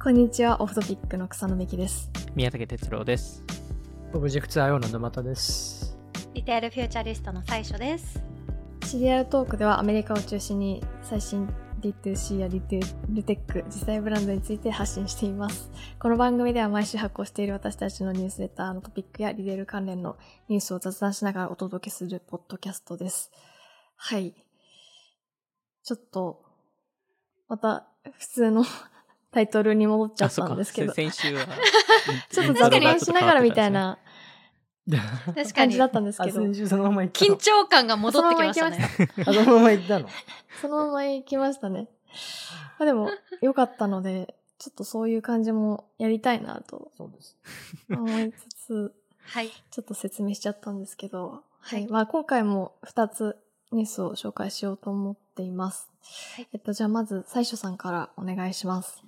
こんにちは、オフトピックの草野みきです。宮武徹郎です。オブジェクト IO の沼田です。リテールフューチャリストの最所です。シリアルトークではアメリカを中心に最新 D2C やリテールテック、次世代ブランドについて発信しています。この番組では毎週発行している私たちのニュースレターのトピックやリテール関連のニュースを雑談しながらお届けするポッドキャストです。はい。ちょっと、また普通のタイトルに戻っちゃったんですけど、ち先週は。ょっと雑談しながらみたいな確かに感じだったんですあ、けど、先週そのまま行ったの？緊張感が戻ってきましたね。あ、そのまま行ったの？そのまま行きましたね。まあでも、良かったので、ちょっとそういう感じもやりたいなとそうです。思いつつ、はい。ちょっと説明しちゃったんですけど、ははいい。まあ今回も2つニュースを紹介しようと思っています。はいえっと、じゃあまず、最初さんからお願いします。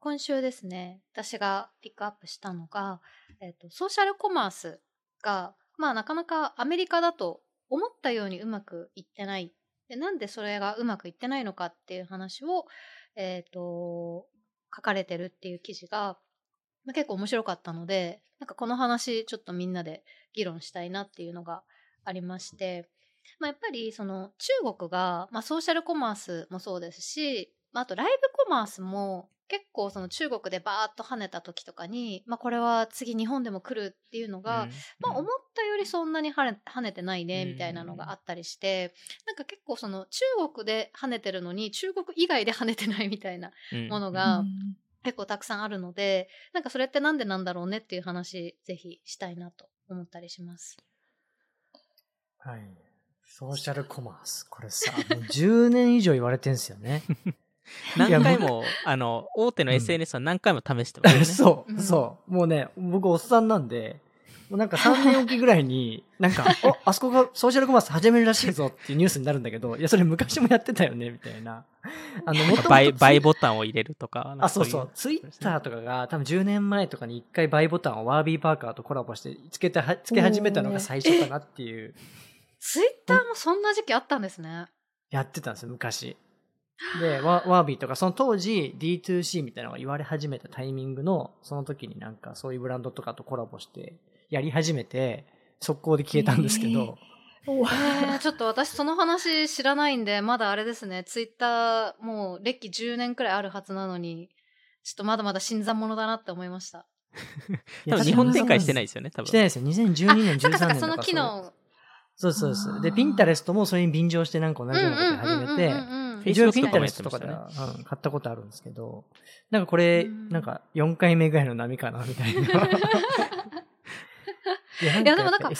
今週ですね、私がピックアップしたのが、えっ、と、ソーシャルコマースが、まあなかなかアメリカだと思ったようにうまくいってない。でなんでそれがうまくいってないのかっていう話を、えっ、と、書かれてるっていう記事が、まあ、結構面白かったので、なんかこの話ちょっとみんなで議論したいなっていうのがありまして、まあ、やっぱりその中国が、まあ、ソーシャルコマースもそうですし、あとライブコマースも結構その中国でバーッと跳ねた時とかに、まあ、これは次日本でも来るっていうのが、まあ、思ったよりそんなに跳ね跳ねてないねうんみたいなのがあったりして、なんか結構その中国で跳ねてるのに中国以外で跳ねてないみたいなうんものがうん結構たくさんあるので、なんかそれってなんでなんだろうねっていう話ぜひしたいなと思ったりします。はい。ソーシャルコマース。これさ、もう10年以上言われてんすよね。何回も、あの、大手の SNS は何回も試してますよね。そうう、んそう。もうね、僕おっさんなんで、もうなんか3年おきぐらいに、なんか、お、あそこがソーシャルコマース始めるらしいぞっていうニュースになるんだけど、いや、それ昔もやってたよね、みたいな。あの、も倍、倍ボタンを入れるとか。あ、そうそう。ツイッターととかが多分10年前とかに一回バイボタンをワービーパーカーとコラボしてつけては、つけ始めたのが最初かなっていう、ツイッターもそんな時期あったんですね。やってたんですよ、昔。で、ワワービーとか、その当時 D2C みたいなのが言われ始めたタイミングの、その時になんかそういうブランドとかとコラボしてやり始めて、速攻で消えたんですけど、おえー、ちょっと私その話知らないんで、まだあれですね、ツイッターもう歴10年くらいあるはずなのに、ちょっとまだまだ新参者だなって思いました。多分日本展開してないですよね、多分。してないですよ。2012年、13年とかそっかそっか、そそうの機能。そうそうそう。で、ピンタレストもそれに便乗してなんか同じようなことや始めて、Facebook とかでってまは、うん、買ったことあるんですけど、なんかこれ、うんなんか4回目ぐらいの波かな、みたいな。いやでもなんか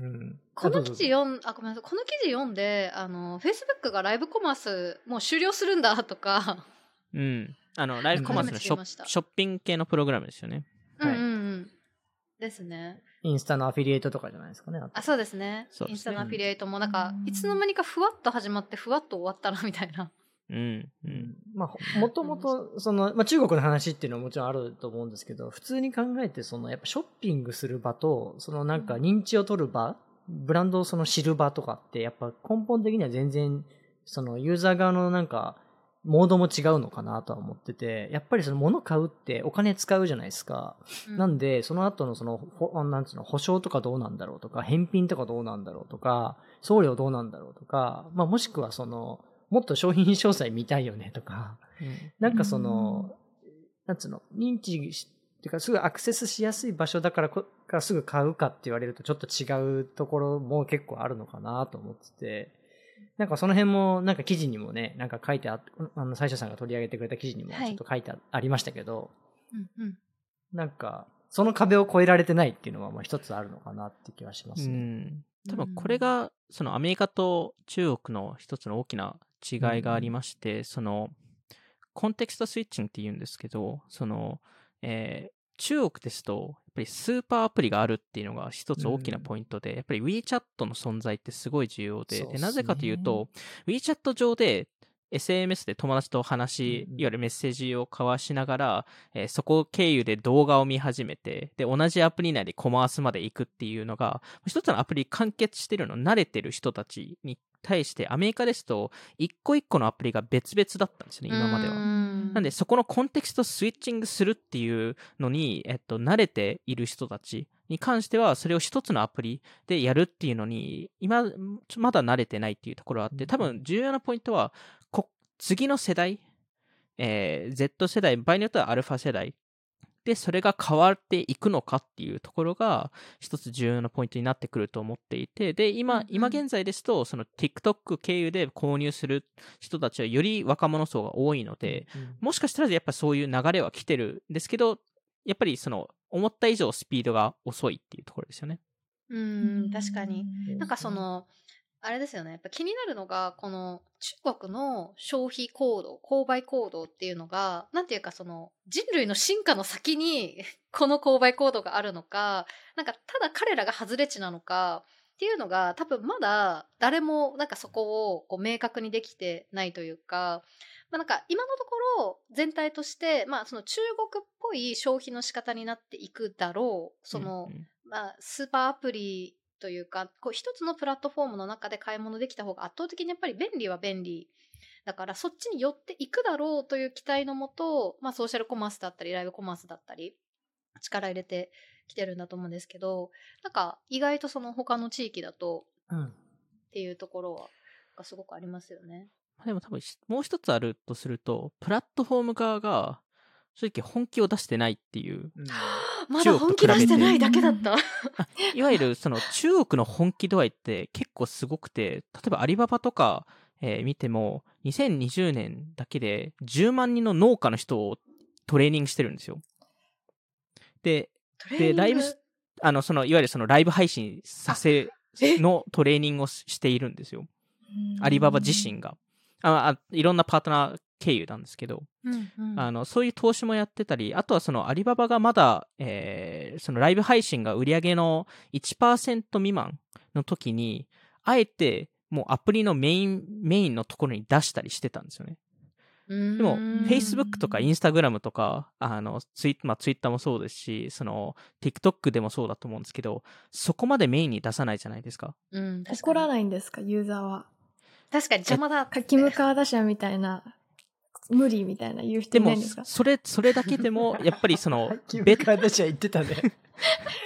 うん、この記事読ん、あ、ごめんなさい。この記事読んで、あの、Facebook がライブコマースもう終了するんだとか、うん。あの、ライブコマースのショショッピング系のプログラムですよね。はいうんうんうん。ですね。インスタのアフィリエイトとかじゃないですかね。あ、そうですね。そうですねインスタのアフィリエイトもなんかう、んいつの間にかふわっと始まって、ふわっと終わったな、みたいな。うん。ううんん。まあ、ほもともと、その、まあ中国の話っていうのはもちろんあると思うんですけど、普通に考えて、その、やっぱショッピングする場と、そのなんか認知を取る場、ブランドをその知る場とかって、やっぱ根本的には全然、そのユーザー側のなんか、モードも違うのかなとは思ってて、やっぱりその物買うってお金使うじゃないですか。うなんで、その後のその、ほなんつうの、保証とかどうなんだろうとか、返品とかどうなんだろうとか、送料どうなんだろうとか、まあもしくはその、もっと商品詳細見たいよねとか、なんかその、なんつうの、認知し、っていうかすぐアクセスしやすい場所だからこ、からすぐ買うかって言われるとちょっと違うところも結構あるのかなと思ってて、なんかその辺もなんか記事にもね、なんか書いてああの、最初さんが取り上げてくれた記事にもはいちょっと書いてあ,、ありましたけど、うんうん。なんか、その壁を越えられてないっていうのはまあ一つあるのかなって気はしまうすね。ん。多分これが、そのアメリカと中国の一つの大きな違いがありまして、その、コンテクストスイッチングって言うんですけど、その、えー中国ですと、ぱりスーパーアプリがあるっていうのが一つ大きなポイントで、やっぱり WeChat の存在ってすごい重要で、でなぜかというと、WeChat 上で SMS で友達と話、うんうん。いわゆるメッセージを交わしながら、えーそこ経由で動画を見始めて、で、同じアプリ内でコマースまで行くっていうのが、一つのアプリ完結してるの慣れてる人たちに対してアメリカですと一個一個のアプリが別々だったんですね今までは。なんでそこのコンテクストスイッチングするっていうのに、えっと、慣れている人たちに関してはそれを一つのアプリでやるっていうのに今まだ慣れてないっていうところがあって多分重要なポイントは次の世代、えー、Z 世代場合によってはアルファ世代で、それが変わっていくのかっていうところが、一つ重要なポイントになってくると思っていて、で、今、今現在ですと、その TikTok 経由で購入する人たちはより若者層が多いので、もしかしたらやっぱそういう流れは来てるんですけど、やっぱりその、思った以上スピードが遅いっていうところですよね。うん、確かに。なんかその、あれですよね。やっぱ気になるのが、この中国の消費行動、購買行動っていうのが、なんていうかその人類の進化の先に この購買行動があるのか、なんかただ彼らが外れ値なのか、っていうのが多分まだ誰もなんかそこをこう明確にできてないというか、まあ、なんか今のところ全体として、まあその中国っぽい消費の仕方になっていくだろう。その、うんうん、まあスーパーアプリというか、こう一つのプラットフォームの中で買い物できた方が圧倒的にやっぱり便利は便利。だからそっちに寄っていくだろうという期待のもと、まあソーシャルコマースだったり、ライブコマースだったり、力入れてきてるんだと思うんですけど、なんか意外とその他の地域だと、っていうところは、がすごくありますよね。でも多分もう一つあるとすると、プラットフォーム側が正直本気を出してないっていう。うんまだ本気出してないだけだった。いわゆるその中国の本気度合いって結構すごくて、例えばアリババとか、えー、見ても、2020年だけで10万人の農家の人をトレーニングしてるんですよ。で、で、ライブ、あの、その、いわゆるそのライブ配信させのトレーニングをしているんですよ。アリババ自身が。ああいろんなパートナー経由なんですけど、うんうん、あのそういう投資もやってたり、あとはそのアリババがまだ、えー、そのライブ配信が売り上げの1%未満の時に、あえてもうアプリのメイン、メインのところに出したりしてたんですよね。でも、Facebook とか Instagram とか、あの、ツイ,、まあ、Twitter もそうですし、その、TikTok でもそうだと思うんですけど、そこまでメインに出さないじゃないですか。うん、怒らないんですか、ユーザーは。確かに邪魔だ。キム・カーダシャンみたいな無理みたいな言う人いないんですか？それ、それだけでも、やっぱりその、ベッカーダシャ言ってたね。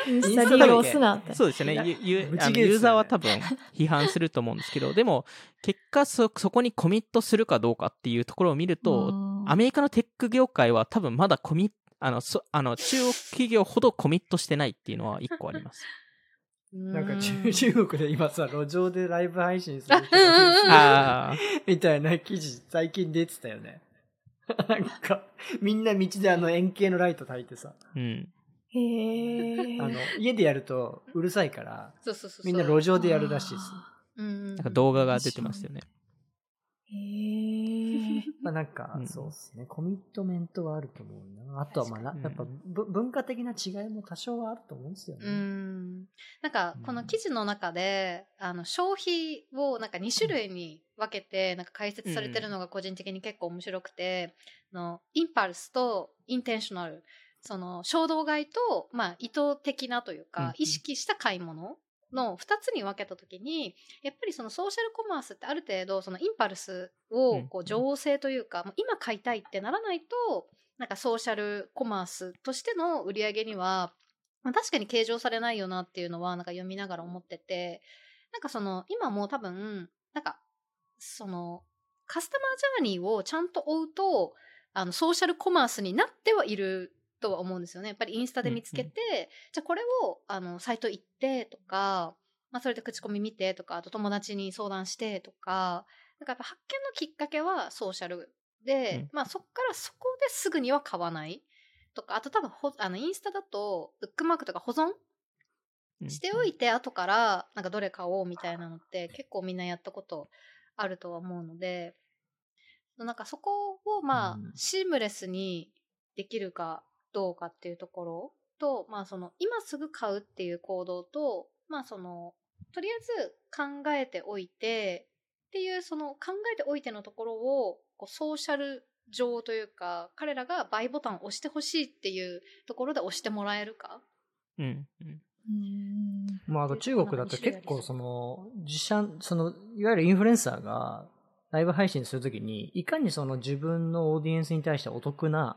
インスタ利用すなって。そうですよね。ユユーザーは多分批判すると思うんですけど、でも、結果そ、そこにコミットするかどうかっていうところを見ると、アメリカのテック業界は多分まだコミット、あの、そあの中国企業ほどコミットしてないっていうのは一個あります。なんか中 中国で今さ、路上でライブ配信するみたいな記事最近出てたよね。なんか、みんな道であの円形のライト焚いてさ。うん。へえ。あの、家でやるとうるさいから、そうそうそうみんな路上でやるらしいです。うん。なんか動画が出てますよね。へえ。まあなんか、そうですね。コミットメントはあると思うな。あとはまあ、やっぱ、文化的な違いも多少はあると思うんですよね。うん。なんか、この記事の中で、あの、消費をなんか2種類に分けて、なんか解説されてるのが個人的に結構面白くて、の、インパルスとインテンショナル。その衝動買いと、まあ、意図的なというか、意識した買い物の2つに分けた時にやっぱりそのソーシャルコマースってある程度そのインパルスをこう情報性というか、うん、今買いたいってならないとなんかソーシャルコマースとしての売り上げには、まあ、確かに計上されないよなっていうのはなんか読みながら思っててなんかその今も多分なんかそのカスタマージャーニーをちゃんと追うとあのソーシャルコマースになってはいるとは思うんですよね。やっぱりインスタで見つけて、うん。うん、じゃあこれをあのサイト行ってとか、まあ、それで口コミ見てとか、あと友達に相談してとか、なんかやっぱ発見のきっかけはソーシャルで、うん、まあそこからそこですぐには買わないとか、あと多分ほあのインスタだとブックマークとか保存しておいて後からなんかどれ買おうみたいなのって結構みんなやったことあるとは思うので、なんかそこをまあシームレスにできるかどうかっていうところと、まあその今すぐ買うっていう行動と、まあそのとりあえず考えておいてっていうその考えておいてのところをこうソーシャル上というか彼らがバイボタンを押してほしいっていうところで押してもらえるか、うんうん、うん。まあ、あと中国だと結構その、自社、その、いわゆるインフルエンサーがライブ配信するときに、いかにその自分のオーディエンスに対してお得な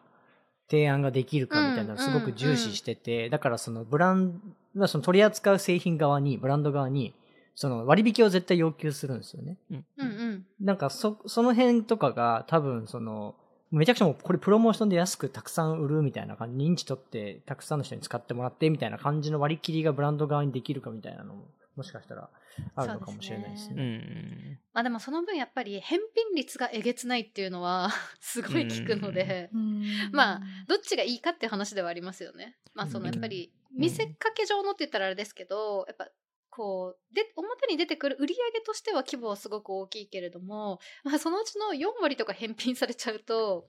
提案ができるかみたいなのをすごく重視してて、だからそのブランド、その取り扱う製品側に、ブランド側に、その割引を絶対要求するんですよね。うんうんうん。なんかそ、その辺とかが多分その、めちゃくちゃもうこれプロモーションで安くたくさん売るみたいな感じ、認知取ってたくさんの人に使ってもらってみたいな感じの割り切りがブランド側にできるかみたいなのも、もしかしたらあるのかもしれないですそううね。ん。まあでもその分やっぱり返品率がえげつないっていうのは すごい聞くので、まあどっちがいいかっていう話ではありますよね。まあそのやっぱり見せかけ上のって言ったらあれですけど、やっぱこうで表に出てくる売り上げとしては規模はすごく大きいけれども、まあ、そのうちの4割とか返品されちゃうと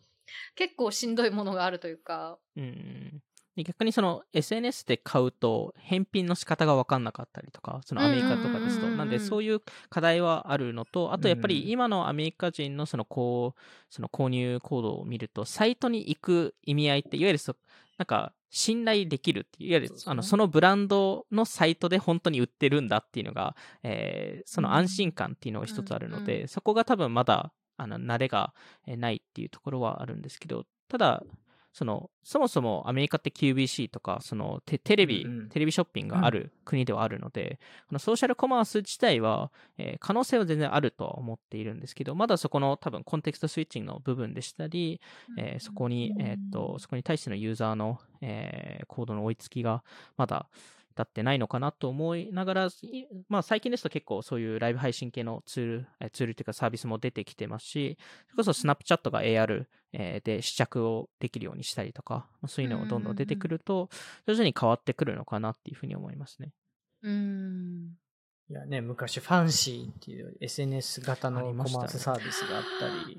結構しんどいものがあるというか。うん。で逆にその SNS で買うと返品の仕方が分かんなかったりとか、そのアメリカとかですと。なんでそういう課題はあるのと、あとやっぱうん。り今のアメリカ人のそのこう、その購入行動を見ると、サイトに行く意味合いって、いわゆるそなんか信頼できるっていう、いわゆるあのそのブランドのサイトで本当に売ってるんだっていうのが、えーその安心感っていうのが一つあるので、そこが多分まだあの慣れがえーないっていうところはあるんですけど、ただ、そのそもそもアメリカって QBC とかそのテテレビ、うんうん。テレビショッピングがある国ではあるので、このソーシャルコマース自体は、えー可能性は全然あるとは思っているんですけど、まだそこの多分コンテクストスイッチングの部分でしたり、えーそこに、えーっと、そこに対してのユーザーの、えーコードの追いつきがまだ至ってないのかなと思いながら、いまあ最近ですと結構そういうライブ配信系のツール、えーツールというかサービスも出てきてますし、それこそスナップチャットが AR、えーで試着をできるようにしたりとか、まあそういうのがどんどん出てくると、徐々に変わってくるのかなっていうふうに思いますね。うんいやね、昔ファンシーっていう SNS 型のコマースサービスがあったり、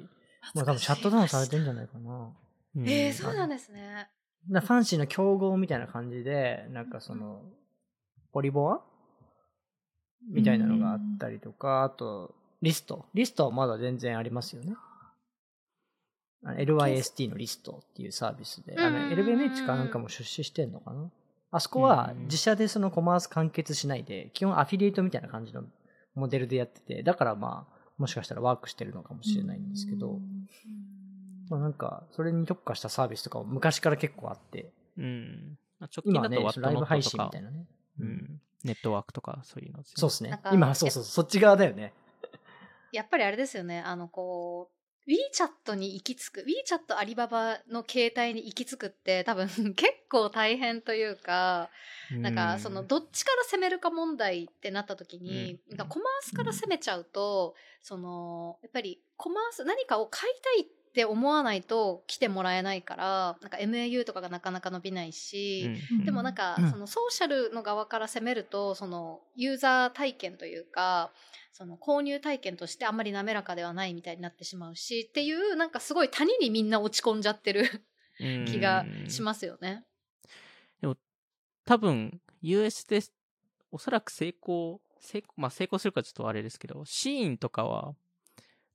もう多分シャットダウンされてんじゃないかな。うんえー、そうなんですね。なファンシーの競合みたいな感じで、なんかその、ポリボアみたいなのがあったりとか、あと、リスト。リストはまだ全然ありますよね。LYST のリストっていうサービスで、あのうん。LVMH かなんかも出資してんのかな？あそこはうん自社でそのコマース完結しないで、基本アフィリエイトみたいな感じのモデルでやってて、だからまあ、もしかしたらワークしてるのかもしれないんですけど、まあなんか、それに特化したサービスとかも昔から結構あって、うん。まあ直近今はねだと、ワットライブ配信みたいなね。う。ん、ネットワークとかそういうのそうですね。今、そうそう、そっち側だよね。やっぱりあれですよね。あの、こう、WeChat に行き着く、WeChat アリババの携帯に行き着くって多分 結構大変というか、なんかそのどっちから攻めるか問題ってなった時に、うんなんかコマースから攻めちゃうと、そのやっぱりコマース何かを買いたいって思わないと来てもらえないからなんか MAU とかがなかなか伸びないし、うん。でもなんか、うん。そのソーシャルの側から攻めるとそのユーザー体験というかその購入体験としてあんまり滑らかではないみたいになってしまうしっていうなんかすごい谷にみんな落ち込んじゃってるうん。気がしますよね。多分、US でおそらく成功、成功、まあ成功するかちょっとあれですけど、シーンとかは、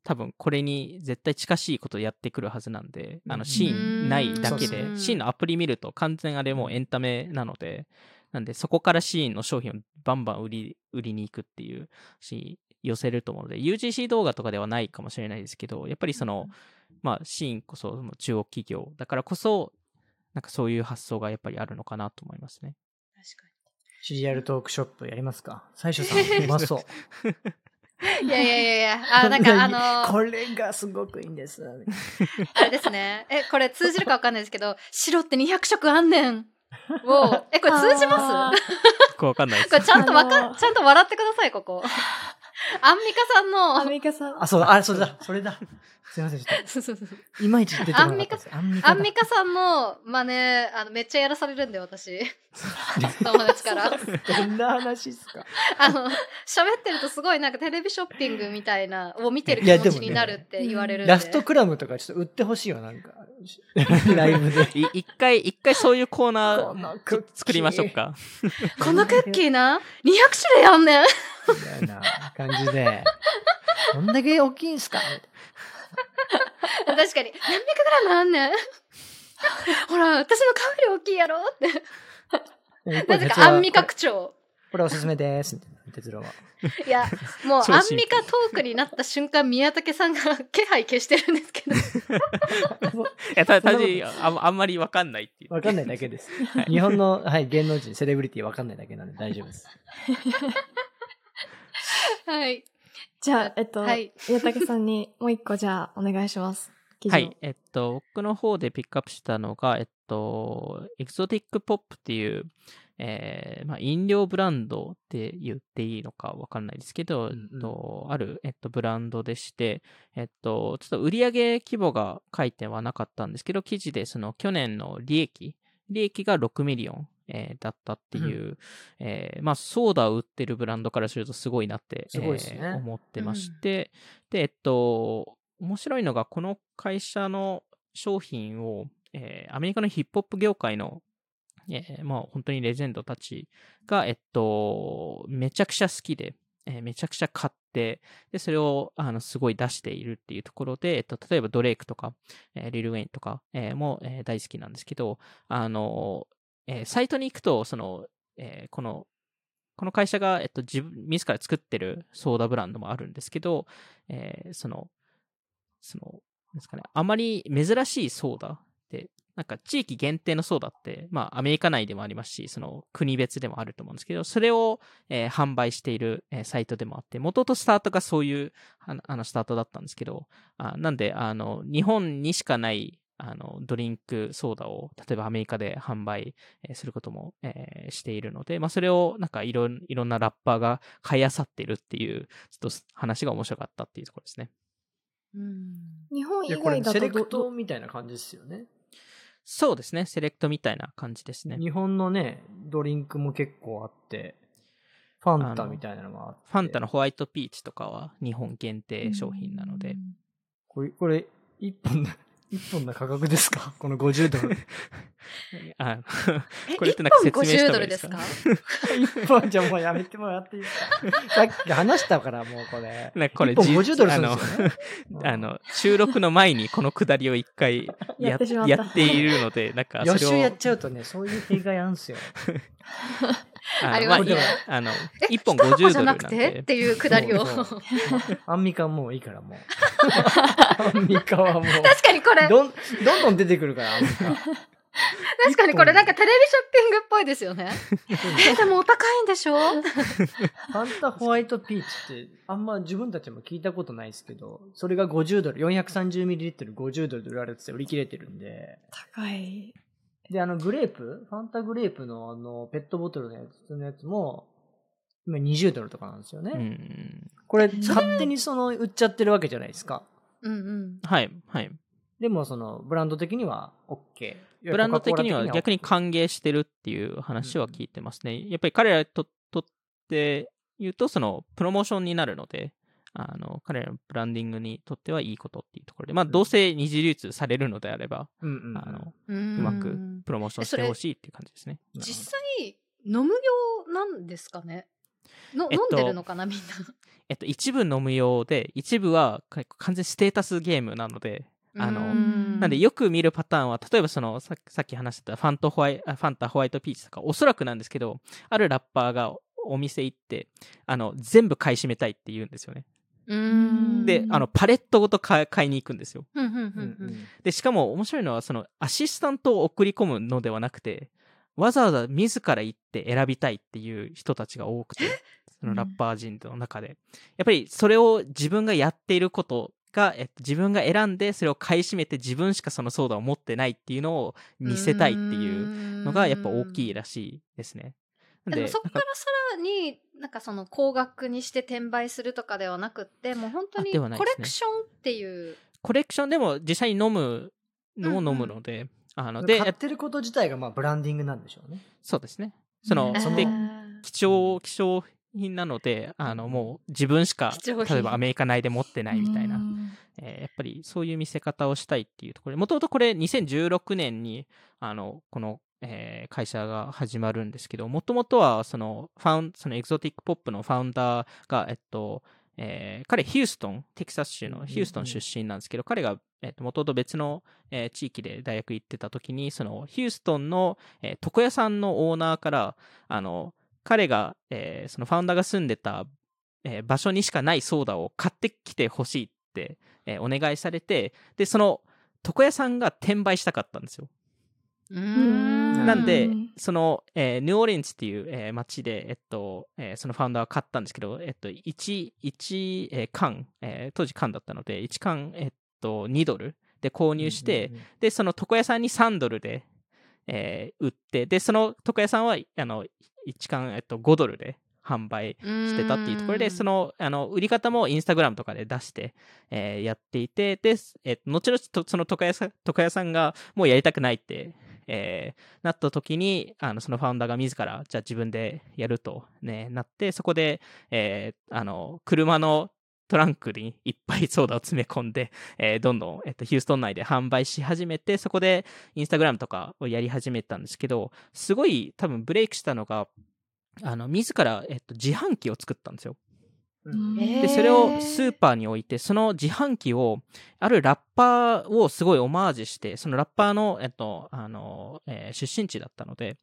多分これに絶対近しいことやってくるはずなんで、あうん。のシーンないだけで、シーンのアプリ見ると完全あれもうエンタメなので、なんでそこからシーンの商品をバンバン売り、売りに行くっていうし、寄せると思うので、UGC 動画とかではないかもしれないですけど、やっぱりその、まあシーンこそ中国企業だからこそ、なんかそういう発想がやっぱりあるのかなと思いますね。確かシリアルトークショップやりますか？最初さん、うまそう。にいやいやいやいやあなんかあのこれがすごくいいんです。あれですね。え、これ通じるかわかんないですけど、白って200色あんねん。を、え、これ通じまあすこれわかんないですこれちゃんとわかちゃんと笑ってください、ここ。アンミカさんアンの、ミカさん。あ、そうだ、あ、それだ、それだ。すいません、ちょっ そうそうそうと、いまいち出てこなかったです。アンミカだアンミカさんの真似、あの、めっちゃやらされるんで、私。友達から。どんな話っすか？あの、喋ってるとすごいなんかテレビショッピングみたいな、を見てる気持ちになるって言われるんで。ラストクラムとかちょっと売ってほしいよ、なんか。ライブで。い一回、一回そういうコーナー作りましょうか。このクッキーな、200種類あんねん。みたいな感じで。どんだけ大きいんすか？確かに、何百グラムあんねん。ほら、私の顔より大きいやろって。なぜかアンミカ区長。これおすすめです、哲郎は。いや、もうアンミカトークになった瞬間、宮武さんが気配消してるんですけど。いや、た、たじあんあんまりわかんないっていう。わかんないだけです。はい日本の、はい、芸能人、セレブリティわかんないだけなんで大丈夫です。はい。じゃあ、えっと、はい宮武さんに もう一個じゃあお願いします。はい。えっと、僕の方でピックアップしたのが、えっと、エクゾティックポップっていう、えーまあ、飲料ブランドって言っていいのかわかんないですけど、んうんえっと、ある、えっと、ブランドでして、えっと、ちょっと売上規模が書いてはなかったんですけど、記事でその去年の利益、利益が6 million、えーだったっていう、えーまあ、ソーダを売ってるブランドからするとすごいなって、すごいですね。えー思ってまして、で、えっと、面白いのが、この会社の商品を、えーアメリカのヒップホップ業界の、えーまあ、本当にレジェンドたちが、えっと、めちゃくちゃ好きで、えーめちゃくちゃ買って、で、それを、あの、すごい出しているっていうところで、えっと、例えばドレイクとか、えーリル・ウェインとか、えーも、えー大好きなんですけど、あの、えーサイトに行くと、その、えーこの、この会社が、えっと、自分、自ら作ってるソーダブランドもあるんですけど、えーその、その、ですかね、あまり珍しいソーダって、なんか地域限定のソーダって、まあアメリカ内でもありますし、その国別でもあると思うんですけど、それを、えー販売している、えーサイトでもあって、元々スタートがそういうあのスタートだったんですけど、あなんで、あの、日本にしかない、あの、ドリンクソーダを、例えばアメリカで販売えーすることも、えーしているので、まあそれをなんかいろんいろんなラッパーが買い漁っているっていう、ちょっと話が面白かったっていうところですね。うん。日本以外だとどセレクトみたいな感じですよね。そうですね。セレクトみたいな感じですね。日本のね、ドリンクも結構あって、ファンタみたいなのがあって。ファンタのホワイトピーチとかは日本限定商品なので。これ、これ、一本の、一本の価格ですか？この50ドル。あこれってなんか説明した1本50方がいいでドルですすか？か一本じゃもうやめてもらっていいですか？さっき話したからもうこれ。ねこれ一本実50ドルするんですよね。あの、収録の前にこのくだりを一回ややってしまったやっているので、なんかそれを。予習やっちゃうとね、そういう弊害あるんすよ。ありますまあいねあの、え一本一箱50ドルなんじゃなくてっで。ていうくだりを。アンミカもういいからもう。アンミカはもう。かにこれ、どん、どんどん出てくるから、アンミカ。確かにこれなんかテレビショッピングっぽいですよね。え、でもお高いんでしょ？ファンタホワイトピーチって、あんま自分たちも聞いたことないですけど、それが50ドル、430ml50 ドルで売られてて売り切れてるんで、高い。で、あの、グレープ？ファンタグレープのあの、ペットボトルのやつのやつも、今20ドルとかなんですよね。うん。これ、勝手にその、売っちゃってるわけじゃないですか。うんうん。はい、はい。でも、その、ブランド的には OK。ブランド的には逆にか歓迎してるっていう話は聞いてますね。やっぱり彼らにととって言うと、その、プロモーションになるので、あの、彼らのブランディングにとってはいいことっていうところで、まあ、うん。どうせ二次流通されるのであれば、うんあの、ううまくプロモーションしてほしいっていう感じですね。実際、飲む用なんですかね？の、えっと飲んでるのかなみんな？えっと、一部飲む用で、一部はか完全にステータスゲームなので、あのうんなんでよく見るパターンは、例えばそのささっき話してたファントホワイあファンタホワイトピーチとか、おそらくなんですけど、あるラッパーがお店行って、あの、全部買い占めたいって言うんですよね。うん。で、あの、パレットごと買い買いに行くんですよ。で、しかも面白いのは、その、アシスタントを送り込むのではなくて、わざわざ自ら行って選びたいっていう人たちが多くて、そのラッパー陣の中で。やっぱりそれを自分がやっていることが、えっと、自分が選んでそれを買い占めて自分しかそのソーダを持ってないっていうのを見せたいっていうのがやっぱ大きいらしいですね。でもそこからさらになんかその高額にして転売するとかではなくってもう本当にコレクションっていう。コレクションでも実際に飲むのも飲むので、あの、で、買ってること自体がまあブランディングなんでしょうね。そうですね。その、うん。で貴重、希少品なので、あの、もう自分しか、例えばアメリカ内で持ってないみたいな、えーやっぱりそういう見せ方をしたいっていうところで、もともとこれ2016年に、あの、この、えー会社が始まるんですけど、もともとは、その、ファウン、そのエクゾティックポップのファウンダーが、えっと、えー彼、ヒューストン、テキサス州のヒューストン出身なんですけど、彼が、えっと、元々別の、えー地域で大学行ってた時に、その、ヒューストンの、えー床屋さんのオーナーから、あの、彼が、えーそのファウンダーが住んでた、えー場所にしかないソーダを買ってきてほしいって、えーお願いされて、で、その、床屋さんが転売したかったんですよ。なんでうん、その、えーニューオーリンズっていう、えー町で、えっと、えーそのファウンダーは買ったんですけど、えっと、1、1、えー缶、えー当時缶だったので、1缶、えっと、2ドルで購入して、で、その床屋さんに3ドルで、えー売って、で、その床屋さんは、あの、1缶、えっと、5ドルで販売してたっていうところで、その、あの、売り方もインスタグラムとかで出して、えーやっていて、で、えー後々と、その床屋さん、床屋さんがもうやりたくないって、えーなった時に、あの、そのファウンダーが自ら、じゃあ自分でやると、ね、なって、そこで、えーあの、車のトランクにいっぱいソーダを詰め込んで、えーどんどん、えっと、ヒューストン内で販売し始めて、そこでインスタグラムとかをやり始めたんですけど、すごい多分ブレイクしたのが、あの、自ら、えっと、自販機を作ったんですよ。で、それをスーパーに置いて、その自販機を、あるラッパーをすごいオマージュして、そのラッパーの、えっと、あの、えー出身地だったので、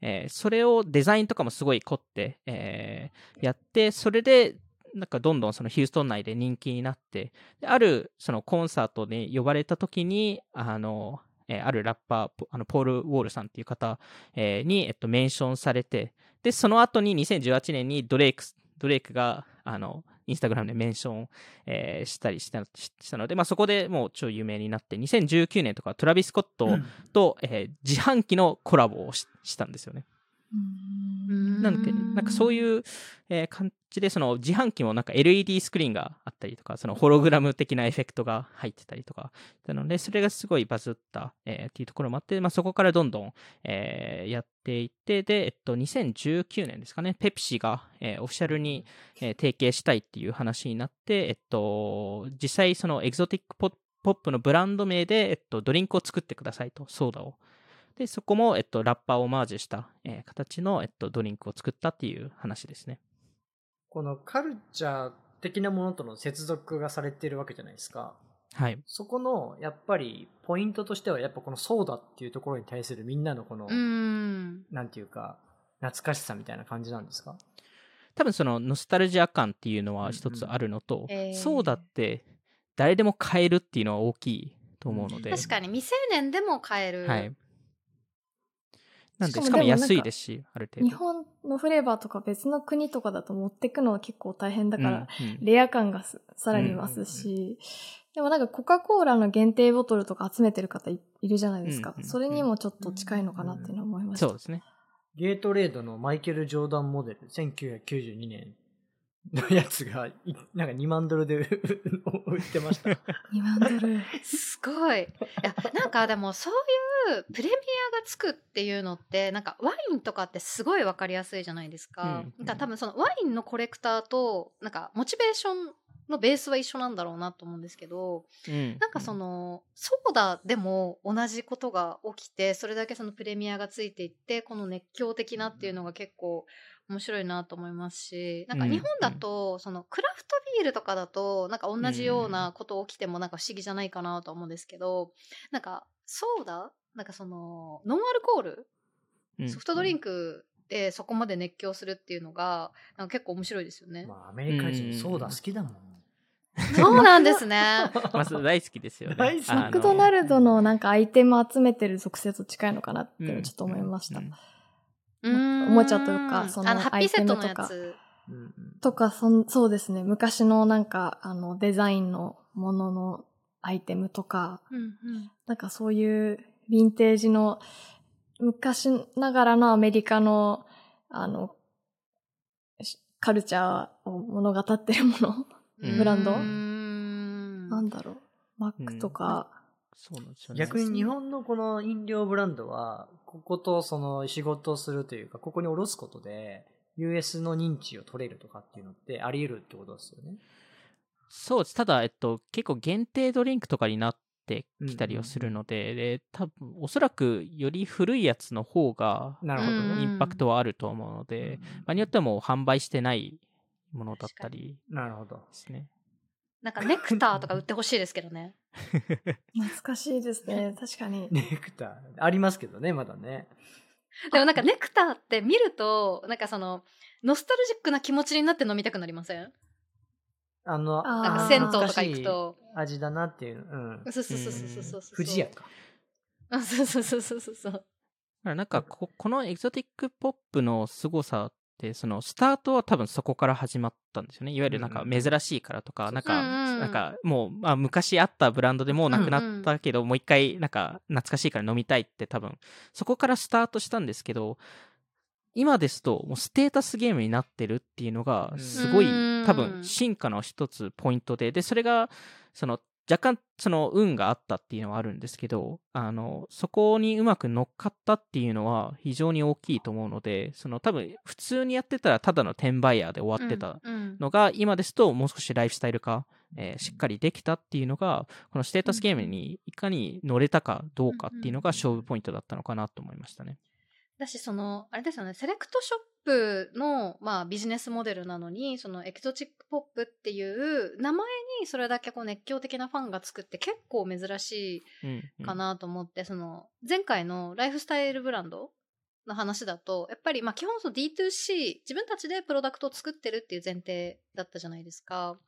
えーそれをデザインとかもすごい凝って、えーやって、それで、なんかどんどんそのヒューストン内で人気になって、であるそのコンサートに呼ばれた時に、あの、えーあるラッパー、ポあのポール・ウォールさんっていう方、えーに、えっと、メンションされて、で、その後に2018年にドレイク、ドレイクが、あの、インスタグラムでメンション、えーしたりしたししたので、まあ、そこでもう超有名になって、2019年とかトラビス・スコットと、えー自販機のコラボをししたんですよね。うんなんで、なんかそういう、えー感じで、その自販機もなんか LED スクリーンがあったりとか、そのホログラム的なエフェクトが入ってたりとか、なので、それがすごいバズった、えーっていうところもあって、まあ、そこからどんどん、えーやっていって、で、えっと、2019年ですかね、ペプシが、えーオフィシャルに、えー提携したいっていう話になって、えっと、実際その Exotic Pop のブランド名で、えっと、ドリンクを作ってくださいと、ソーダを。で、そこも、えっと、ラッパーをオマージュした、えー形の、えっと、ドリンクを作ったっていう話ですね。このカルチャー的なものとの接続がされているわけじゃないですか。はい。そこの、やっぱり、ポイントとしては、やっぱこのソーダっていうところに対するみんなのこの、うん。なんていうか、懐かしさみたいな感じなんですか？多分そのノスタルジア感っていうのは一つあるのと、うんうんえーソーダって誰でも買えるっていうのは大きいと思うので。確かに未成年でも買える。はい。なんで、しかも安いですし、ある程度。日本のフレーバーとか別の国とかだと持ってくのは結構大変だから、うんうんレア感がすさらに増すし、でもなんかコカ・コーラの限定ボトルとか集めてる方いいるじゃないですか、うんうんそれにもちょっと近いのかなっていうのは思いました。そうですね。ゲートレードのマイケル・ジョーダンモデル、1992年のやつが、い なんか2万ドルで 売ってました。2万ドル。すごい。いや、なんかでもそういうプレミアがつくっていうのって、なんかワインとかってすごいわかりやすいじゃないですか。うんなんか多分そのワインのコレクターと、なんかモチベーションのベースは一緒なんだろうなと思うんですけど、うんなんかその、ソーダでも同じことが起きて、それだけそのプレミアがついていって、この熱狂的なっていうのが結構面白いなと思いますし、なんか日本だと、そのクラフトビールとかだと、なんか同じようなこと起きてもなんか不思議じゃないかなと思うんですけど、なんかソーダなんかその、ノンアルコールうんソフトドリンクでそこまで熱狂するっていうのが、なんか結構面白いですよね。まあ、アメリカ人ソーダ好きだもん。そうなんですね。まあ、大好きですよね。マクドナルドのなんかアイテム集めてる属性と近いのかなってちょっと思いました。うんうんうーんおもちゃというかそのあの、ハッピーセットのやアイテムとか。とかそん、そうですね。昔のなんか、あの、デザインのもののアイテムとか、うんうん。なんかそういうヴィンテージの昔ながらのアメリカのあのしカルチャーを物語ってるもの。ブランド？うーん。なんだろう。マックとか、そうなんですよね。逆に日本のこの飲料ブランドは、こことその仕事をするというか、ここに卸すことで、US の認知を取れるとかっていうのってあり得るってことですよね？そうです。ただ、えっと、結構限定ドリンクとかになってきたりはするので、で、多分、おそらくより古いやつの方が、なるほどうんね。インパクトはあると思うので、うん場合によってはもう販売してないものだったりなるほど。ですね。なんかネクターとか売ってほしいですけどね。懐かしいですね。確かに。ネクター。ありますけどね、まだね。でもなんかネクターって見ると、なんかその、ノスタルジックな気持ちになって飲みたくなりません？あの、なんか銭湯とか行くと。味だなっていう。うん。そうそうそうそうそうそう。富士屋か。あそうそうそうそうそうなんかこ、このエキゾティックポップの凄さって、そのスタートは多分そこから始まったんですよね。いわゆるなんかうんうん珍しいからとか、なんか、うんうんなんかもう、まあ昔あったブランドでもうなくなったけど、もう一回なんか懐かしいから飲みたいって多分、そこからスタートしたんですけど、今ですともうステータスゲームになってるっていうのが、すごいうん。多分進化の一つポイントで、で、それが、その、若干、その、運があったっていうのはあるんですけど、あの、そこにうまく乗っかったっていうのは非常に大きいと思うので、その、多分、普通にやってたらただの転売ヤーで終わってたうんのが、今ですともう少しライフスタイル化、えーしっかりできたっていうのが、このステータスゲームにいかに乗れたかどうかっていうのが勝負ポイントだったのかなと思いましたね。だし、その、あれですよね、セレクトショップの、まあ、ビジネスモデルなのに、その、エキゾチックポップっていう名前にそれだけこう熱狂的なファンがつくって結構珍しうん、うん。いかなと思って、その、前回のライフスタイルブランドの話だと、やっぱり、まあ、基本その D2C、自分たちでプロダクトを作ってるっていう前提だったじゃないですか。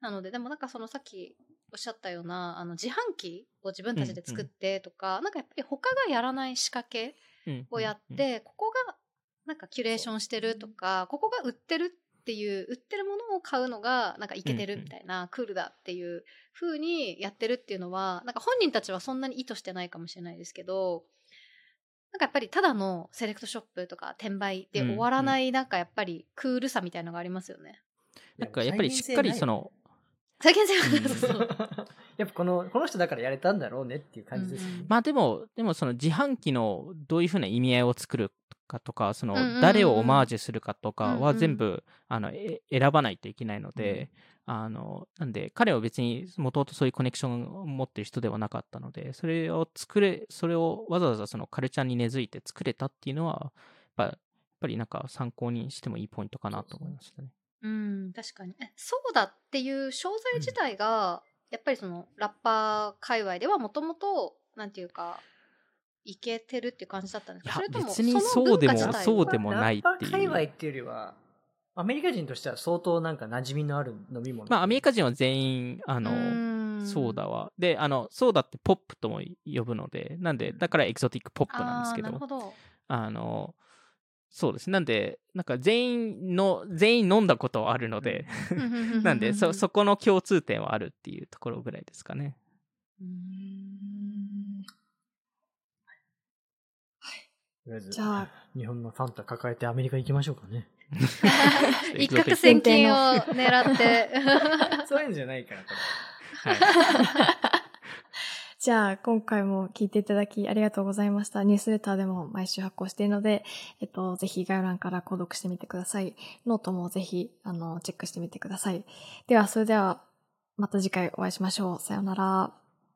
なので、でもなんかそのさっきおっしゃったような、あの、自販機を自分たちで作ってとか、なんかやっぱり他がやらない仕掛けうん。をやって、ここがなんかキュレーションしてるとか、ここが売ってるっていう、売ってるものを買うのがなんかいけてるみたいな、クールだっていう風にやってるっていうのは、なんか本人たちはそんなに意図してないかもしれないですけど、なんかやっぱりただのセレクトショップとか転売で終わらない、なんかやっぱりクールさみたいのがありますよね。なんかやっぱりしっかりその、再現性う。ん。がやっぱこの、この人だからやれたんだろうねっていう感じですよね。うん。うんまあでも、でもその自販機のどういうふうな意味合いを作るかとか、そのうんうんうん誰をオマージュするかとかうんうんは全部、あのえ選ばないといけないので、あの、なんで彼は別にもともとそういうコネクションを持ってる人ではなかったので、それを作れ、それをわざわざそのカルチャーに根付いて作れたっていうのは、やっぱやっぱりなんか参考にしてもいいポイントかなと思いましたね。うん、確かに。え、そうだっていう商材自体が、やっぱりその、ラッパー界隈ではもともと、なんていうか、いけてるって感じだったんですか？いやそれとも、別にのそうでも文化自体は？そうでもないっていう。ラッパー界隈っていうよりは、アメリカ人としては相当なんか馴染みのある飲み物。まあアメリカ人は全員、あうの、ソーダは。で、あの、ソーダってポップとも呼ぶので、なんで、だからエキゾティックポップなんですけどあーなるほ、ど。あの、そうです。なんで、なんか全員の、全員飲んだことはあるので、なんで、そ、そこの共通点はあるっていうところぐらいですかね。うーんとりあえずじゃあ、日本のファンタ抱えてアメリカ行きましょうかね。一攫千金を狙って。そういうんじゃないから、こはい。じゃあ、今回も聞いていただきありがとうございました。ニュースレターでも毎週発行しているので、えっと、ぜひ概要欄から購読してみてください。ノートもぜひ、あの、チェックしてみてください。では、それでは、また次回お会いしましょう。さようなら。